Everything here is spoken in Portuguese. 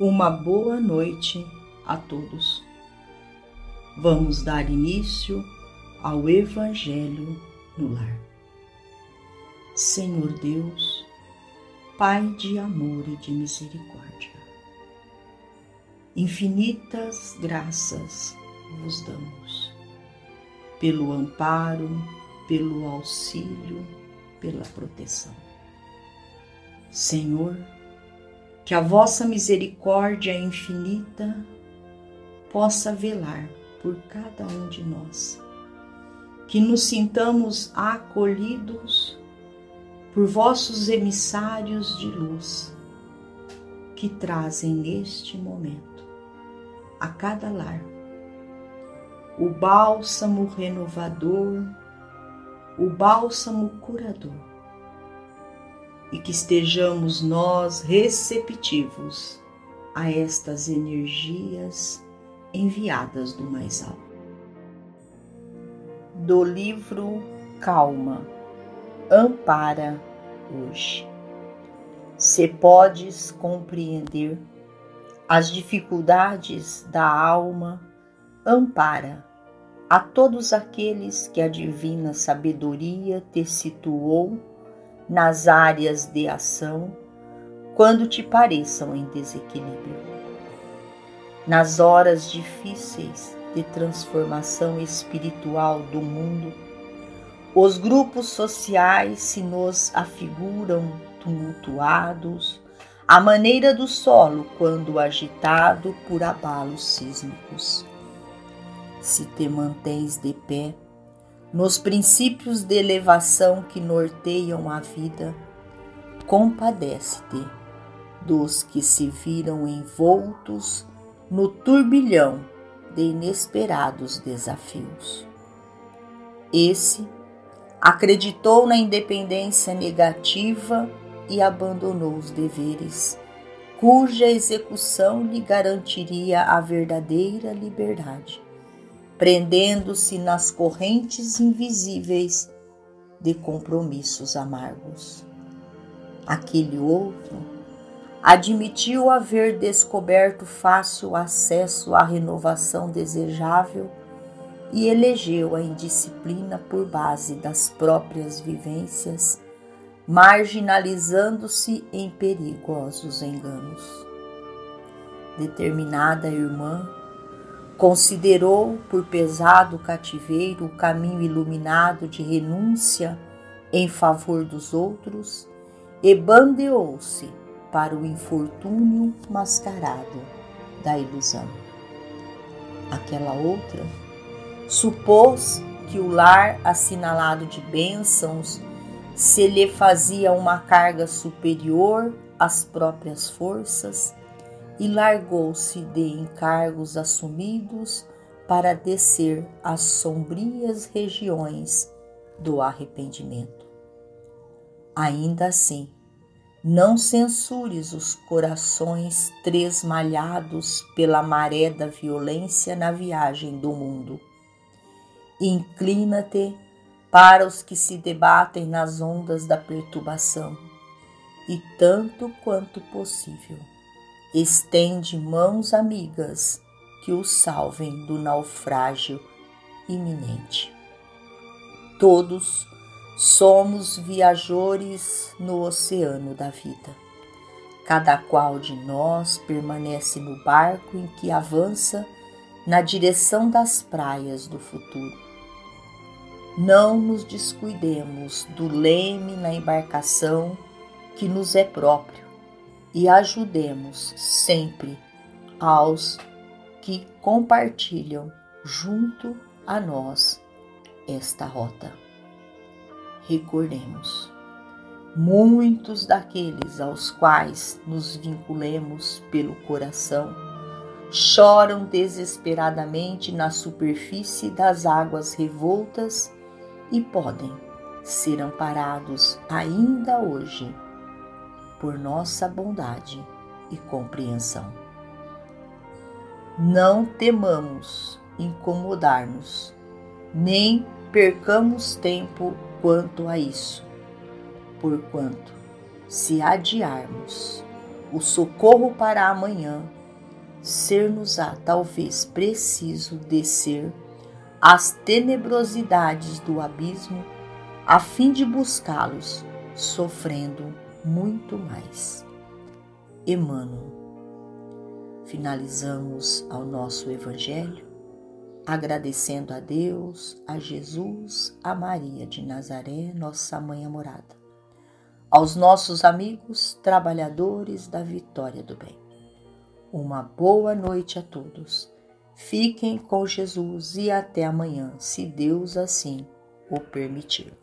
Uma boa noite a todos. Vamos dar início ao Evangelho no Lar. Senhor Deus, Pai de amor e de misericórdia, infinitas graças vos damos pelo amparo, pelo auxílio, pela proteção. Senhor, que a vossa misericórdia infinita possa velar por cada um de nós, que nos sintamos acolhidos por vossos emissários de luz, que trazem neste momento a cada lar o bálsamo renovador, o bálsamo curador, e que estejamos nós receptivos a estas energias enviadas do mais alto. Do livro Calma, ampara hoje. Se podes compreender as dificuldades da alma, ampara a todos aqueles que a divina sabedoria te situou nas áreas de ação quando te pareçam em desequilíbrio. Nas horas difíceis de transformação espiritual do mundo, os grupos sociais se nos afiguram tumultuados, à maneira do solo quando agitado por abalos sísmicos se te mantens de pé nos princípios de elevação que norteiam a vida, compadece-te dos que se viram envoltos no turbilhão de inesperados desafios. Esse acreditou na independência negativa e abandonou os deveres, cuja execução lhe garantiria a verdadeira liberdade prendendo-se nas correntes invisíveis de compromissos amargos. Aquele outro admitiu haver descoberto fácil acesso à renovação desejável e elegeu a indisciplina por base das próprias vivências, marginalizando-se em perigosos enganos. Determinada irmã Considerou por pesado cativeiro o caminho iluminado de renúncia em favor dos outros e bandeou-se para o infortúnio mascarado da ilusão. Aquela outra supôs que o lar assinalado de bênçãos se lhe fazia uma carga superior às próprias forças e largou-se de encargos assumidos para descer às sombrias regiões do arrependimento. Ainda assim, não censures os corações tresmalhados pela maré da violência na viagem do mundo. Inclina-te para os que se debatem nas ondas da perturbação, e tanto quanto possível estende mãos amigas que o salvem do naufrágio iminente. Todos somos viajores no oceano da vida. Cada qual de nós permanece no barco em que avança na direção das praias do futuro. Não nos descuidemos do leme na embarcação que nos é próprio e ajudemos sempre aos que compartilham junto a nós esta rota. Recordemos, muitos daqueles aos quais nos vinculemos pelo coração choram desesperadamente na superfície das águas revoltas e podem ser amparados ainda hoje por nossa bondade e compreensão. Não temamos incomodar-nos, nem percamos tempo quanto a isso, porquanto, se adiarmos, o socorro para amanhã, ser-nos-á talvez preciso descer às tenebrosidades do abismo, a fim de buscá-los, sofrendo muito mais. Emmanuel. Finalizamos ao nosso Evangelho agradecendo a Deus, a Jesus, a Maria de Nazaré, nossa mãe amorada, aos nossos amigos trabalhadores da vitória do bem. Uma boa noite a todos. Fiquem com Jesus e até amanhã, se Deus assim o permitir.